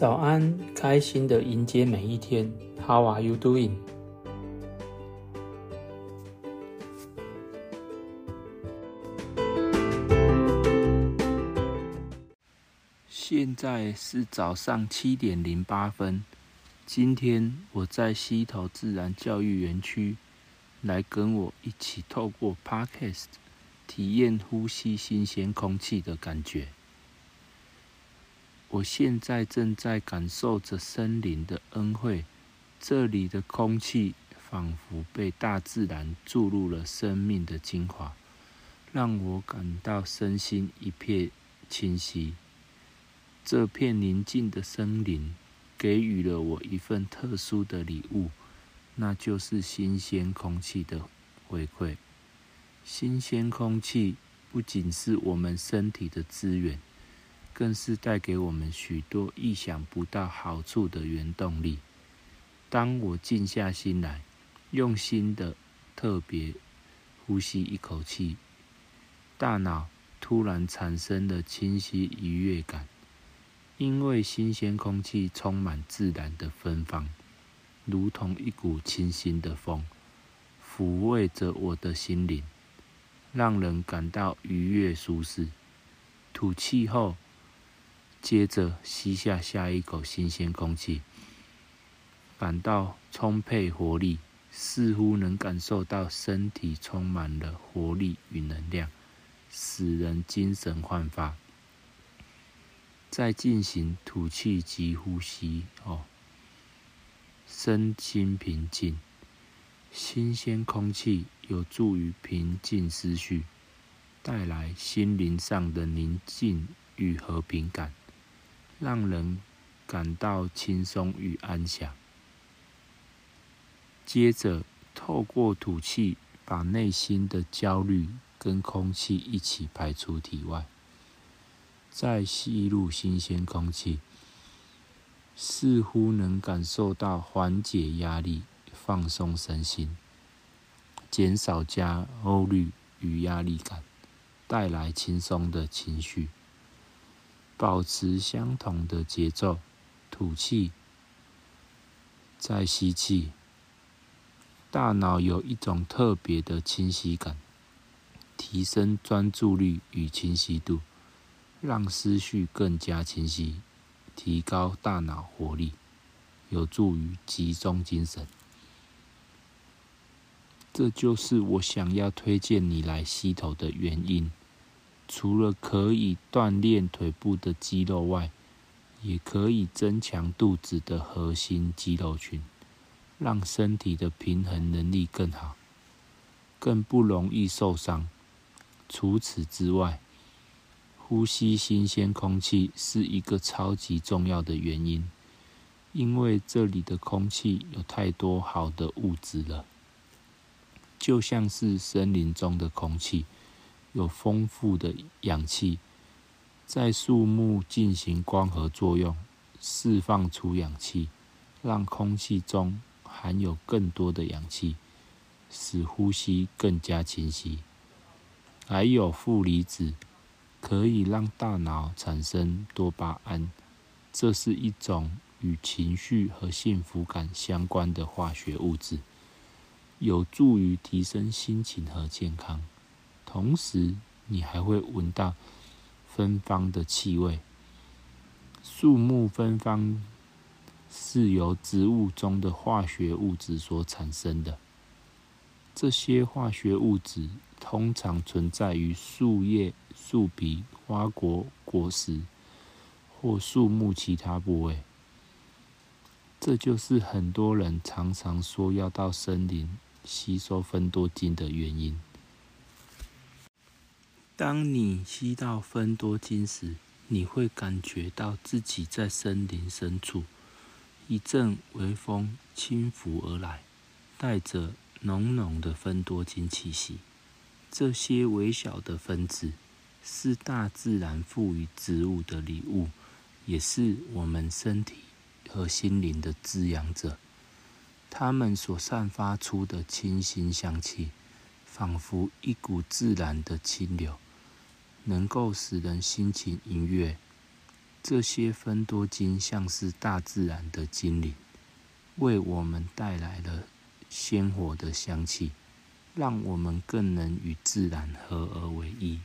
早安，开心的迎接每一天。How are you doing？现在是早上七点零八分。今天我在溪头自然教育园区，来跟我一起透过 Podcast 体验呼吸新鲜空气的感觉。我现在正在感受着森林的恩惠，这里的空气仿佛被大自然注入了生命的精华，让我感到身心一片清晰。这片宁静的森林给予了我一份特殊的礼物，那就是新鲜空气的回馈。新鲜空气不仅是我们身体的资源。更是带给我们许多意想不到好处的原动力。当我静下心来，用心的特别呼吸一口气，大脑突然产生了清晰愉悦感，因为新鲜空气充满自然的芬芳，如同一股清新的风，抚慰着我的心灵，让人感到愉悦舒适。吐气后。接着吸下下一口新鲜空气，感到充沛活力，似乎能感受到身体充满了活力与能量，使人精神焕发。在进行吐气及呼吸后，身心平静。新鲜空气有助于平静思绪，带来心灵上的宁静与和平感。让人感到轻松与安详。接着，透过吐气，把内心的焦虑跟空气一起排出体外。再吸入新鲜空气，似乎能感受到缓解压力、放松身心、减少焦虑与压力感，带来轻松的情绪。保持相同的节奏，吐气，再吸气。大脑有一种特别的清晰感，提升专注力与清晰度，让思绪更加清晰，提高大脑活力，有助于集中精神。这就是我想要推荐你来吸头的原因。除了可以锻炼腿部的肌肉外，也可以增强肚子的核心肌肉群，让身体的平衡能力更好，更不容易受伤。除此之外，呼吸新鲜空气是一个超级重要的原因，因为这里的空气有太多好的物质了，就像是森林中的空气。有丰富的氧气，在树木进行光合作用，释放出氧气，让空气中含有更多的氧气，使呼吸更加清晰。还有负离子，可以让大脑产生多巴胺，这是一种与情绪和幸福感相关的化学物质，有助于提升心情和健康。同时，你还会闻到芬芳的气味。树木芬芳是由植物中的化学物质所产生的。这些化学物质通常存在于树叶、树皮、花果、果实或树木其他部位。这就是很多人常常说要到森林吸收芬多精的原因。当你吸到芬多精时，你会感觉到自己在森林深处。一阵微风轻拂而来，带着浓浓的芬多精气息。这些微小的分子是大自然赋予植物的礼物，也是我们身体和心灵的滋养者。它们所散发出的清新香气，仿佛一股自然的清流。能够使人心情愉悦，这些分多金像是大自然的精灵，为我们带来了鲜活的香气，让我们更能与自然合而为一。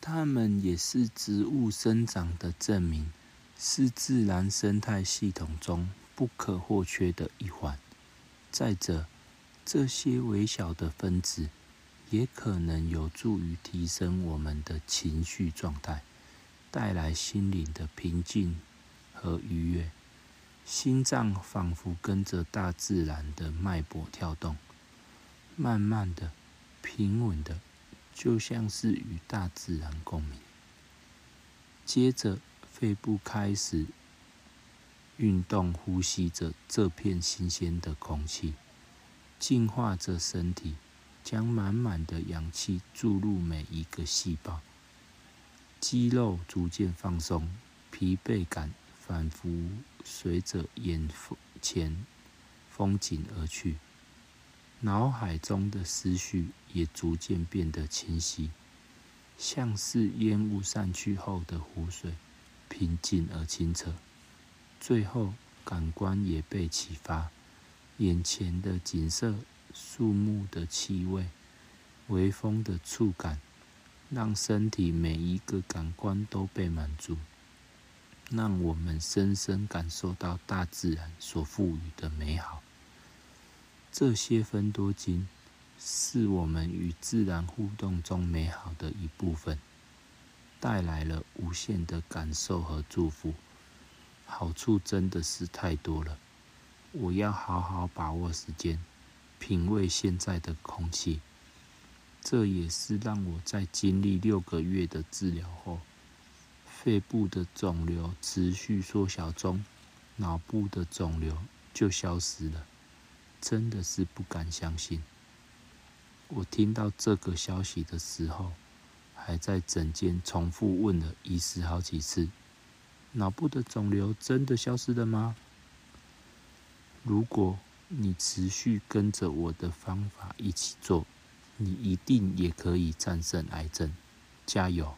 它们也是植物生长的证明，是自然生态系统中不可或缺的一环。再者，这些微小的分子也可能有助于提升我们的情绪状态，带来心灵的平静和愉悦。心脏仿佛跟着大自然的脉搏跳动，慢慢的、平稳的。就像是与大自然共鸣。接着，肺部开始运动，呼吸着这片新鲜的空气，净化着身体，将满满的氧气注入每一个细胞。肌肉逐渐放松，疲惫感仿佛随着眼前风景而去。脑海中的思绪也逐渐变得清晰，像是烟雾散去后的湖水，平静而清澈。最后，感官也被启发，眼前的景色、树木的气味、微风的触感，让身体每一个感官都被满足，让我们深深感受到大自然所赋予的美好。这些分多金是我们与自然互动中美好的一部分，带来了无限的感受和祝福，好处真的是太多了。我要好好把握时间，品味现在的空气。这也是让我在经历六个月的治疗后，肺部的肿瘤持续缩小中，脑部的肿瘤就消失了。真的是不敢相信！我听到这个消息的时候，还在诊间重复问了医师好几次：“脑部的肿瘤真的消失了吗？”如果你持续跟着我的方法一起做，你一定也可以战胜癌症！加油！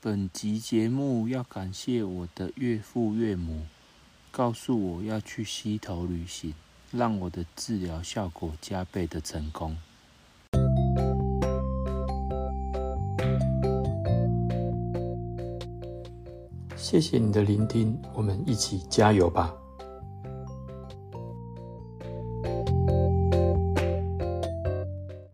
本集节目要感谢我的岳父岳母。告诉我要去溪头旅行，让我的治疗效果加倍的成功。谢谢你的聆听，我们一起加油吧。